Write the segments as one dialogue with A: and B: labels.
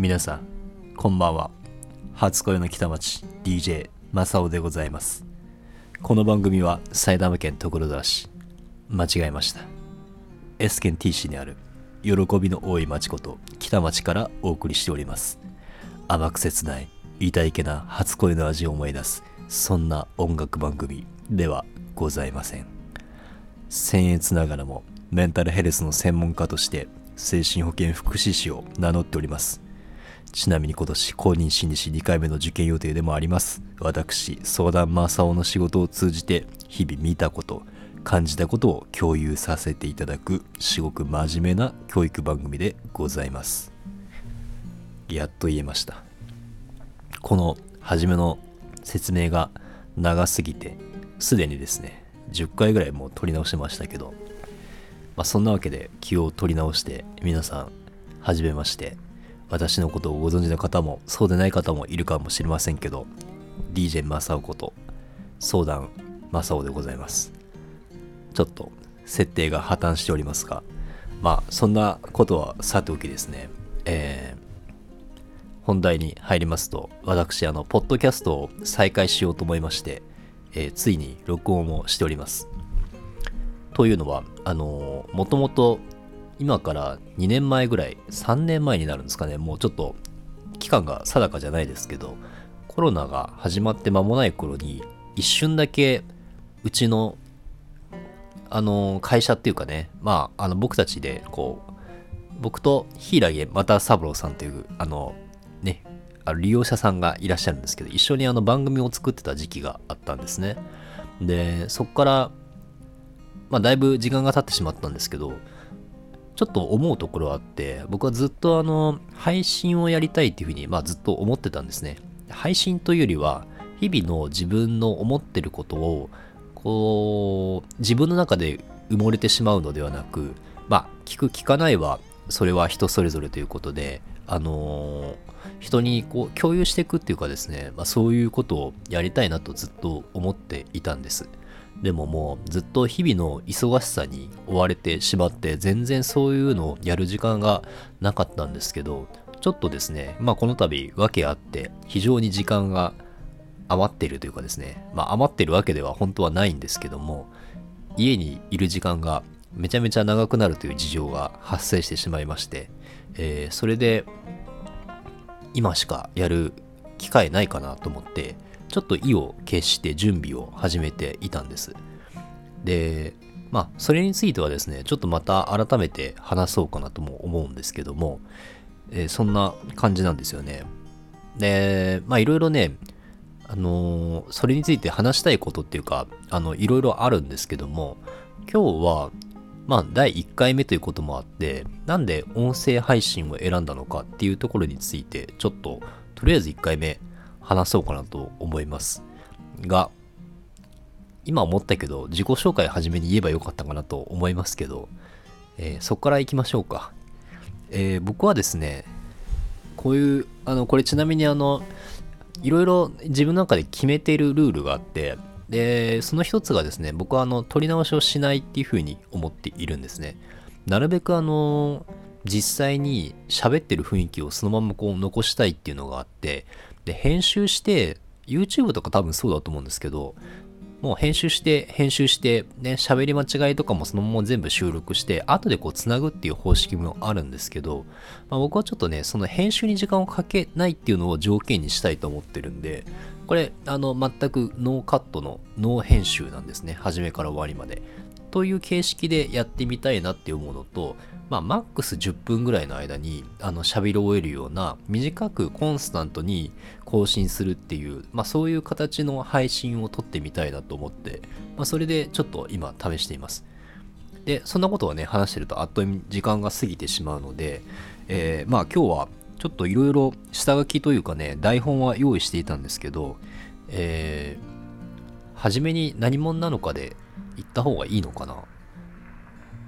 A: 皆さんこんばんは。初恋の北町 DJ 正雄でございます。この番組は埼玉県所沢市間違えました。S 県 T 市にある喜びの多い町こと北町からお送りしております。甘く切ない痛いけな初恋の味を思い出すそんな音楽番組ではございません。僭越ながらもメンタルヘルスの専門家として精神保健福祉士を名乗っております。ちなみに今年公認心理師2回目の受験予定でもあります。私相談正雄の仕事を通じて日々見たこと感じたことを共有させていただく至極真面目な教育番組でございます。やっと言えました。この初めの説明が長すぎてすでにですね10回ぐらいもう撮り直してましたけどまあそんなわけで気を取り直して皆さんはじめまして。私のことをご存知の方もそうでない方もいるかもしれませんけど DJ マサオこと相談マサオでございます。ちょっと設定が破綻しておりますがまあそんなことはさておきですね。えー本題に入りますと私あのポッドキャストを再開しようと思いまして、えーついに録音もしております。というのはあのもともと今から2年前ぐらい3年前になるんですかね。もうちょっと期間が定かじゃないですけどコロナが始まって間もない頃に一瞬だけうちのあの会社っていうかねまああの僕たちでこう僕と柊又三郎さんというあのねあの利用者さんがいらっしゃるんですけど一緒にあの番組を作ってた時期があったんですね。でそこからまあだいぶ時間が経ってしまったんですけどちょっと思うところあって僕はずっとあの配信をやりたいっていうふうに、まあ、ずっと思ってたんですね。配信というよりは日々の自分の思ってることをこう自分の中で埋もれてしまうのではなくまあ聞く聞かないはそれは人それぞれということであのー人にこう共有していくっていうかですね、まあ、そういうことをやりたいなとずっと思っていたんです。でももうずっと日々の忙しさに追われてしまって全然そういうのをやる時間がなかったんですけどちょっとですねまあこの度訳あって非常に時間が余ってるというかですねまあ余ってるわけでは本当はないんですけども家にいる時間がめちゃめちゃ長くなるという事情が発生してしまいまして、えーそれで今しかやる機会ないかなと思ってちょっと意を決して準備を始めていたんです。でまあそれについてはですねちょっとまた改めて話そうかなとも思うんですけども、えーそんな感じなんですよね。でまあいろいろねあのーそれについて話したいことっていうかあのいろいろあるんですけども今日はまあ第1回目ということもあってなんで音声配信を選んだのかっていうところについてちょっととりあえず1回目話そうかなと思いますが今思ったけど自己紹介初めに言えばよかったかなと思いますけど、えーそこから行きましょうか、えー僕はですねこういうあのこれちなみにあのいろいろ自分の中で決めているルールがあってでその一つがですね僕はあの取り直しをしないっていうふうに思っているんですね。なるべくあの実際に喋ってる雰囲気をそのままこう残したいっていうのがあってで編集して YouTube とか多分そうだと思うんですけどもう編集して編集してね喋り間違いとかもそのまま全部収録して後でこうつなぐっていう方式もあるんですけど、まあ、僕はちょっとねその編集に時間をかけないっていうのを条件にしたいと思ってるんでこれあの全くノーカットのノー編集なんですね。初めから終わりまで。という形式でやってみたいなって思うのとまあマックス10分ぐらいの間にあの喋り終えるような短くコンスタントに更新するっていう、まあ、そういう形の配信を撮ってみたいなと思って、まあ、それでちょっと今試しています。でそんなことをね話してるとあっという間に時間が過ぎてしまうので、えーまあ今日はちょっといろいろ下書きというかね台本は用意していたんですけどえー初めに何者なのかで言った方がいいのかな。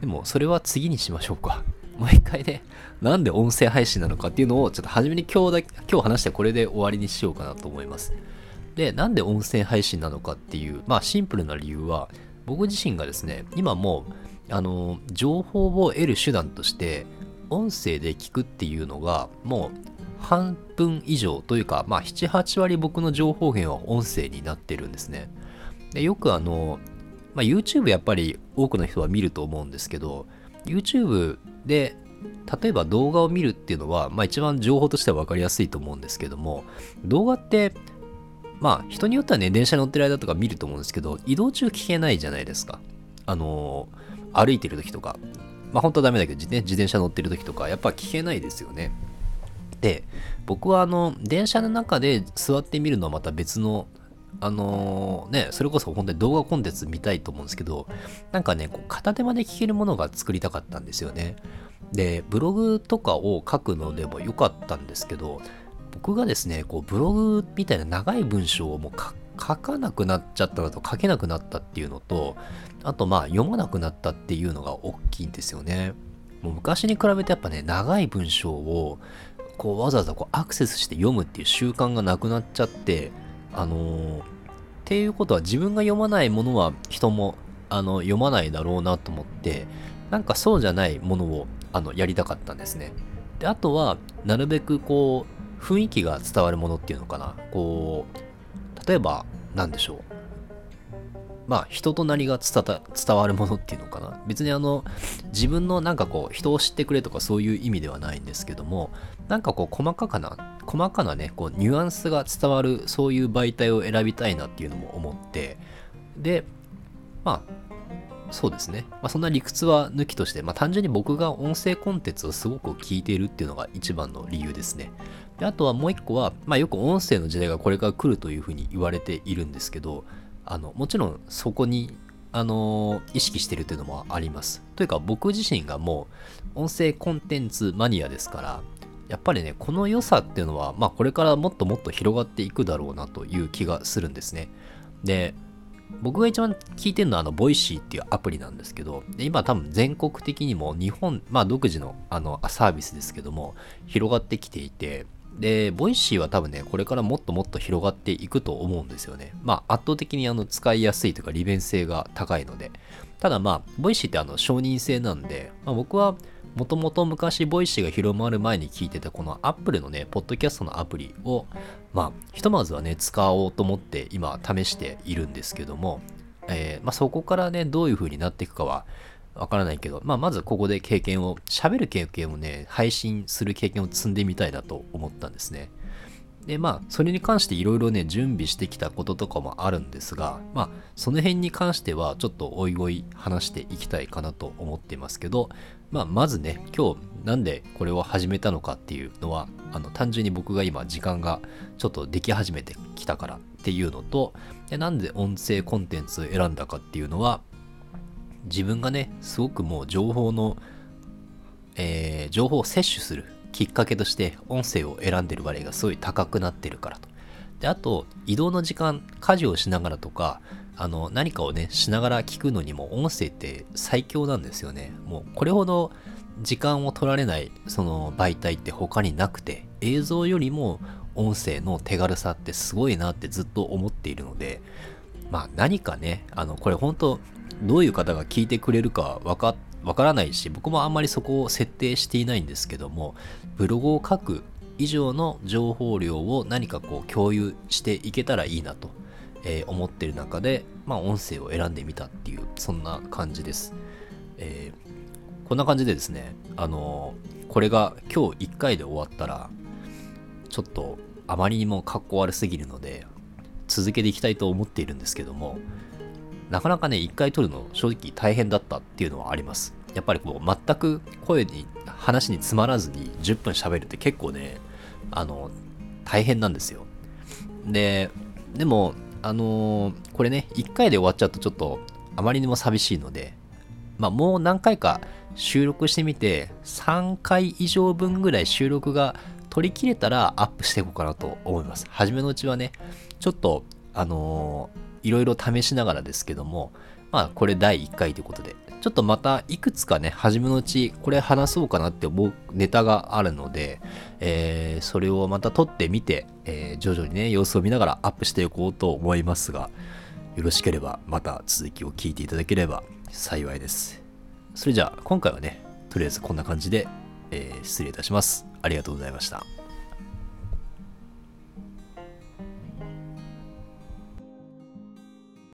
A: でもそれは次にしましょうか。もう一回ねなんで音声配信なのかっていうのをちょっと初めに今日だけ今日話してこれで終わりにしようかなと思います。でなんで音声配信なのかっていうまあシンプルな理由は僕自身がですね今もうあの情報を得る手段として音声で聞くっていうのがもう半分以上というか、まあ、78割僕の情報源は音声になってるんですね。でよくあの、まあ、YouTube やっぱり多くの人は見ると思うんですけど YouTube で例えば動画を見るっていうのは、まあ、一番情報としては分かりやすいと思うんですけども動画ってまあ人によってはね電車に乗ってる間とか見ると思うんですけど移動中聞けないじゃないですか。あの歩いてる時とか。まあ本当はダメだけど自転自転車乗ってる時とかやっぱ聞けないですよね。で僕はあの電車の中で座ってみるのはまた別のあのー、ね、それこそ本当に動画コンテンツ見たいと思うんですけど、なんかね、こう片手間で聞けるものが作りたかったんですよね。で、ブログとかを書くのでもよかったんですけど、僕がですね、こうブログみたいな長い文章をもう書かなくなっちゃったのと書けなくなったっていうのと、あとまあ読まなくなったっていうのが大きいんですよね。もう昔に比べてやっぱね、長い文章をこうわざわざこうアクセスして読むっていう習慣がなくなっちゃって、あのー、っていうことは自分が読まないものは人もあの読まないだろうなと思って、なんかそうじゃないものをあのやりたかったんですね。で、あとは、なるべくこう、雰囲気が伝わるものっていうのかな。こう、例えば、何でしょう。まあ、人となりが伝わるものっていうのかな。別にあの、自分のなんかこう、人を知ってくれとかそういう意味ではないんですけども、なんかこう、細かかな、細かなね、こう、ニュアンスが伝わる、そういう媒体を選びたいなっていうのも思って、で、まあ、そうですね。まあ、そんな理屈は抜きとして、まあ、単純に僕が音声コンテンツをすごく聞いているっていうのが一番の理由ですね。であとはもう一個は、まあ、よく音声の時代がこれから来るというふうに言われているんですけど、あのもちろんそこにあの意識してるっていうのもあります。というか僕自身がもう音声コンテンツマニアですから、やっぱりね、この良さっていうのは、まあこれからもっともっと広がっていくだろうなという気がするんですね。で、僕が一番聞いてるのはあの、 Voicy っていうアプリなんですけど、今多分全国的にも日本、まあ独自のあのサービスですけども、広がってきていて、で、 Voicy は多分ね、これからもっともっと広がっていくと思うんですよね。まあ圧倒的にあの使いやすいというか利便性が高いので。ただまあ、 Voicy ってあの承認制なんで、まあ、僕はもともと昔 Voicy が広まる前に聞いてたこの Apple のね、ポッドキャストのアプリを、まあ、ひとまずはね、使おうと思って今試しているんですけども、えー、まあ、そこからね、どういう風になっていくかはわからないけど、まあ、まずここで経験を、喋る経験をね、配信する経験を積んでみたいなと思ったんですね。で、まあ、それに関していろいろね、準備してきたこととかもあるんですが、まあ、その辺に関しては、ちょっとおいおい話していきたいかなと思ってますけど、まあ、まずね、今日なんでこれを始めたのかっていうのは、あの、単純に僕が今時間がちょっとでき始めてきたからっていうのと、でなんで音声コンテンツ選んだかっていうのは、自分がね、すごくもう情報の、えー、情報を摂取するきっかけとして音声を選んでる割合がすごい高くなってるからと。で、あと、移動の時間、家事をしながらとか、あの、何かをね、しながら聞くのにも音声って最強なんですよね。もう、これほど時間を取られない、その媒体って他になくて、映像よりも音声の手軽さってすごいなってずっと思っているので、まあ何かね、あの、これ本当どういう方が聞いてくれるかわかっわからないし、僕もあんまりそこを設定していないんですけども、ブログを書く以上の情報量を何かこう共有していけたらいいなと、思ってる中で、まあ音声を選んでみたっていう、そんな感じです。えー、こんな感じでですね、あのー、これが今日1回で終わったら、ちょっとあまりにも格好悪すぎるので、続けていきたいと思っているんですけども、なかなかね、1回撮るの正直大変だったっていうのはあります。やっぱりこう全く声に話に詰まらずに10分喋るって結構ねあの大変なんですよででもあのー、これね1回で終わっちゃうとちょっとあまりにも寂しいのでまあもう何回か収録してみて3回以上分ぐらい収録が取り切れたらアップしていこうかなと思います初めのうちはねちょっとあのー、いろいろ試しながらですけどもまあこれ第1回ということでちょっとまたいくつかね、初めのうちこれ話そうかなって思うネタがあるので、えー、それをまた撮ってみて、えー、徐々にね、様子を見ながらアップしていこうと思いますが、よろしければまた続きを聞いていただければ幸いです。それじゃあ今回はね、とりあえずこんな感じでえー失礼いたします。ありがとうございました。